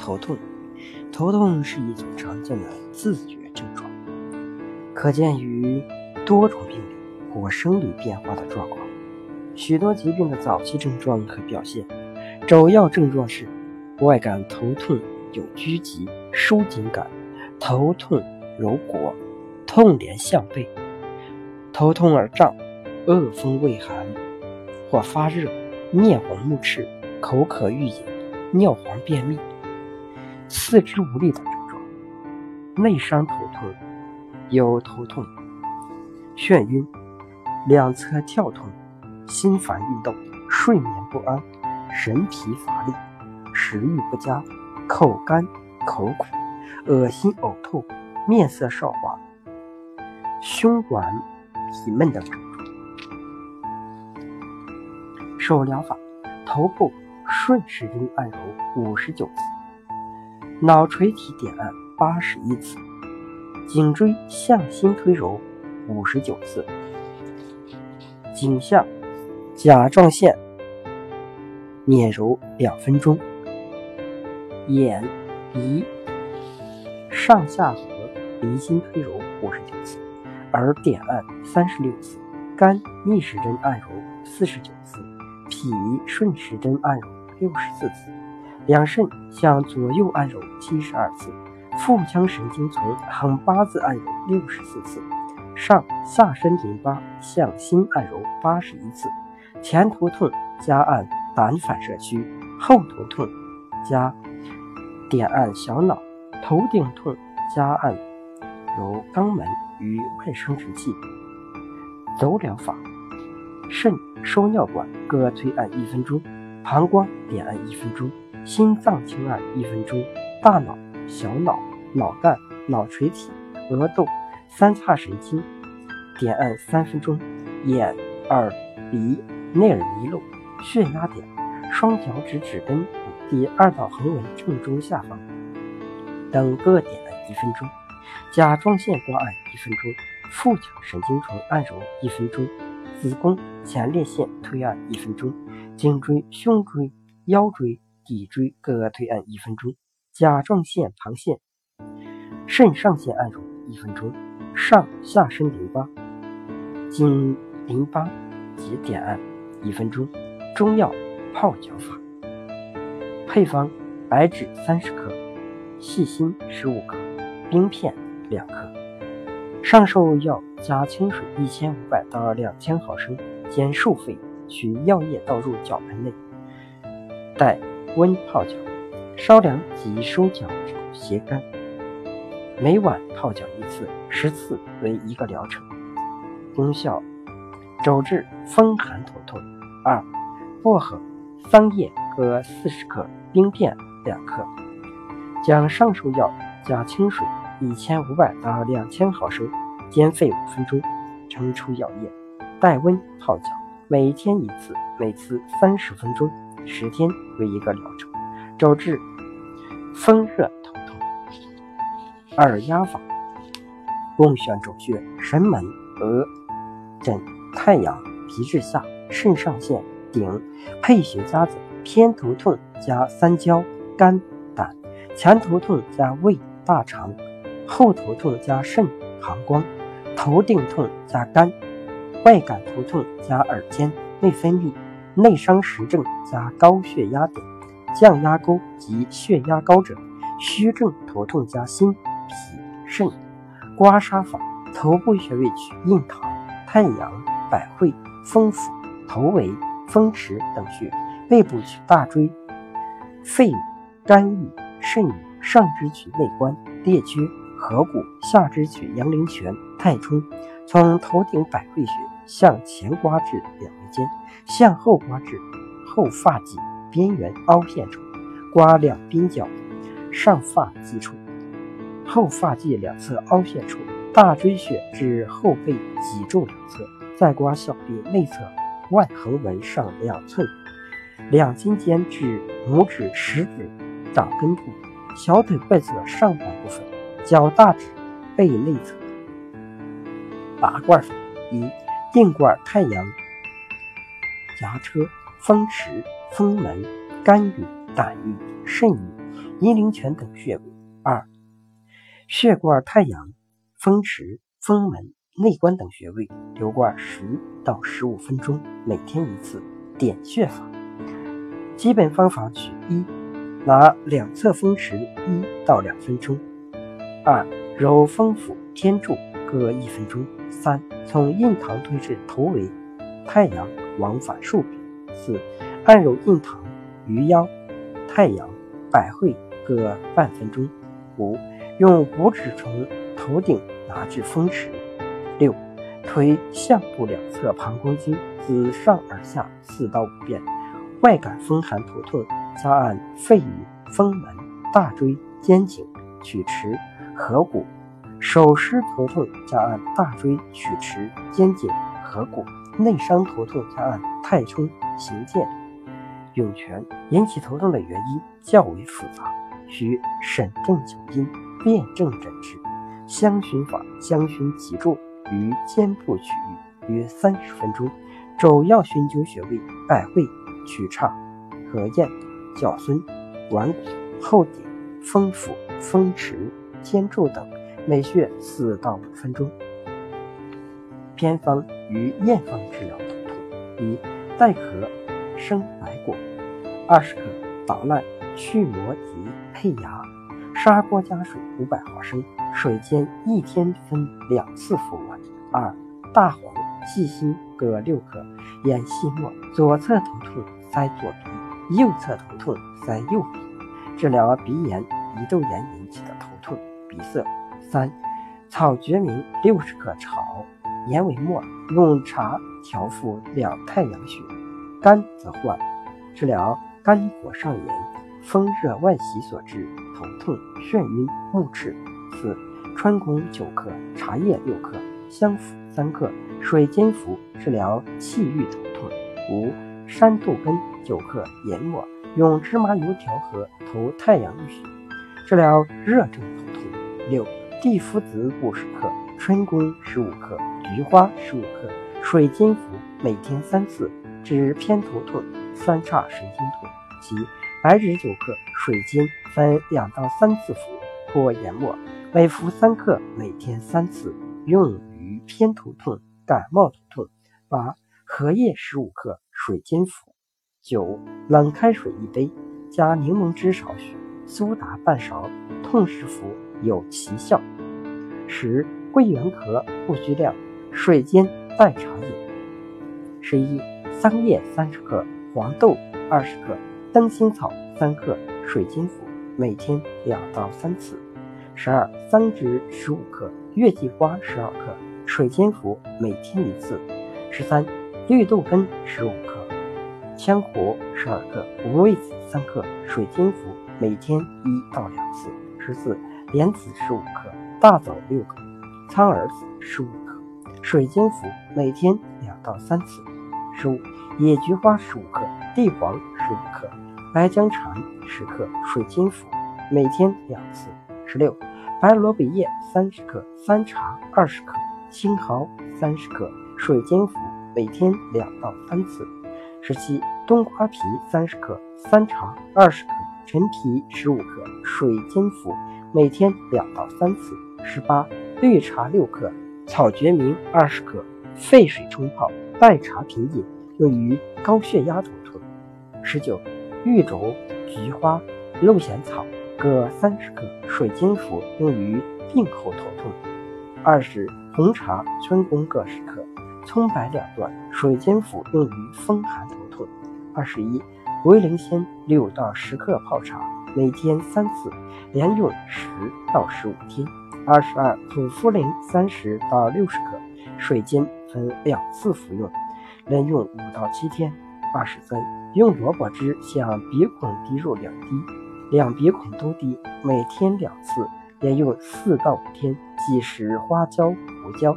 头痛，头痛是一种常见的自觉症状，可见于多种病理或生理变化的状况。许多疾病的早期症状和表现，主要症状是外感头痛有拘急、收紧感，头痛如裹，痛连项背，头痛而胀，恶风畏寒或发热，面红目赤，口渴欲饮，尿黄便秘。四肢无力的症状，内伤头痛，有头痛、眩晕、两侧跳痛、心烦易动、睡眠不安、神疲乏力、食欲不佳、口干口苦、恶心呕吐、面色少黄、胸脘痞闷等症状。手疗法：头部顺时针按揉五十九次。脑垂体点按八十一次，颈椎向心推揉五十九次，颈项甲状腺捻揉两分钟，眼、鼻上下颌离心推揉五十九次，耳点按三十六次，肝逆时针按揉四十九次，脾顺时针按揉六十四次。两肾向左右按揉七十二次，腹腔神经丛横八字按揉六十四次，上下身淋巴向心按揉八十一次，前头痛加按胆反射区，后头痛加点按小脑，头顶痛加按揉肛门与外生殖器。走疗法：肾输尿管各推按一分钟，膀胱点按一分钟。心脏轻按一分钟，大脑、小脑、脑干、脑垂体、额窦、三叉神经点按三分钟，眼、耳、鼻、内耳迷路、血压点，双脚趾指根第二道横纹正中下方等各点按一分钟，甲状腺刮按一分钟，腹腔神经丛按揉一分钟，子宫前列腺推按一分钟，颈椎、胸椎、腰椎。脊椎各推按一分钟，甲状腺、旁腺、肾上腺按揉一分钟，上下身淋巴、经淋巴及点按一分钟。中药泡脚法。配方：白芷三十克，细辛十五克，冰片两克。上述药加清水一千五百到两千毫升，煎数沸，取药液倒入脚盆内，待。温泡脚，稍凉即收脚斜干。每晚泡脚一次，十次为一个疗程。功效：主治风寒头痛。二、薄荷、桑叶各四十克，冰片两克。将上述药加清水一千五百到两千毫升，煎沸五分钟，盛出药液，待温泡脚。每天一次，每次三十分钟。十天为一个疗程，主治风热头痛。二压法，共选主穴：神门、额、枕、太阳、皮质下、肾上腺、顶。配穴加子：偏头痛加三焦、肝、胆；前头痛加胃、大肠；后头痛加肾、膀胱；头顶痛加肝；外感头痛加耳尖、内分泌。内伤实症加高血压点，降压沟及血压高者，虚症头痛加心、脾、肾。刮痧法：头部穴位取印堂、太阳、百会、风府、头围、风池等穴；背部取大椎、肺、肝郁、肾；上肢取内关、列缺、合谷；下肢取阳陵泉、太冲。从头顶百会穴向前刮至两眉间。向后刮至后发际边缘凹陷处，刮两鬓角上发际处，后发际两侧凹陷处，大椎穴至后背脊柱两侧，再刮小臂内侧外横纹上两寸，两筋间至拇指、食指掌根部，小腿外侧上半部分，脚大趾背内侧。拔罐法一定罐太阳。牙车、风池、风门、肝郁、胆郁、肾郁、阴陵泉等穴位。二、血管太阳、风池、风门、内关等穴位留罐十到十五分钟，每天一次。点穴法，基本方法取一，拿两侧风池一到两分钟。二、揉风府、天柱各一分钟。三、从印堂推至头尾，太阳往返数遍。四、按揉印堂、鱼腰、太阳、百会各半分钟。五、用五指从头顶拿至风池。六、推项部两侧膀胱经。自上而下四到五遍，外感风寒头痛，加按肺俞、风门、大椎、肩颈、曲池、合谷；手湿头痛，加按大椎、曲池、肩颈、合谷；内伤头痛，加按太冲、行健、涌泉。引起头痛的原因较为复杂，需审证九因，辨证诊治。香薰法：香薰脊柱于肩部区域约三十分钟。主要熏灸穴位：百会、曲岔、合燕、角孙、腕骨、后顶、风府、风池、肩柱等，每穴四到五分钟。偏方与验方治疗头痛：一、带壳生白果，二十克，捣烂去膜及配牙，砂锅加水五百毫升，水煎一天分两次服完。二、大黄。细心各六克，研细末。左侧头痛塞左鼻，右侧头痛塞右鼻，治疗鼻炎、鼻窦炎引起的头痛、鼻塞。三、草决明六十克炒，研为末，用茶调服两太阳穴，肝则患，治疗肝火上炎、风热外袭所致头痛、眩晕、目赤。四、川芎九克，茶叶六克，香附三克。水煎服治疗气郁头痛。五山豆根九克研末，用芝麻油调和涂太阳穴，治疗热症头痛。六地肤子五十克，春宫十五克，菊花十五克，水煎服每天三次，治偏头痛、三叉神经痛。七白芷九克，水煎分两到三次服，或研末，每服三克，每天三次，用于偏头痛。感冒头痛，八荷叶十五克，水煎服。九冷开水一杯，加柠檬汁少许，苏打半勺，痛时服有奇效。十桂圆壳不需量，水煎代茶饮。十一桑叶三十克，黄豆二十克，灯心草三克，水煎服，每天两到三次。十二桑枝十五克，月季花十二克。水煎服每天一次。十三，绿豆根十五克，羌活十二克，五味子三克，水煎服每天一到两次。十四，莲子十五克，大枣六克，苍耳子十五克，水煎服每天两到三次。十五，野菊花十五克，地黄十五克，白姜蝉十克，水煎服每天两次。十六，白萝卜叶三十克，山茶二十克。青蒿三十克，水煎服，每天两到三次。十七，冬瓜皮三十克，山茶二十克，陈皮十五克，水煎服，每天两到三次。十八，绿茶六克，草决明二十克，沸水冲泡，代茶品饮，用于高血压头痛。十九，玉竹、菊花、鹿涎草各三十克，水煎服，用于病后头痛。二十。红茶、春宫各十克，葱白两段，水煎服，用于风寒头痛。二十一，威灵仙六到十克泡茶，每天三次，连用十到十五天。二十二，土茯苓三十到六十克，水煎分两次服用，连用五到七天。二十三，用萝卜汁向鼻孔滴入两滴，两鼻孔都滴，每天两次。连用四到五天，忌食花椒、胡椒。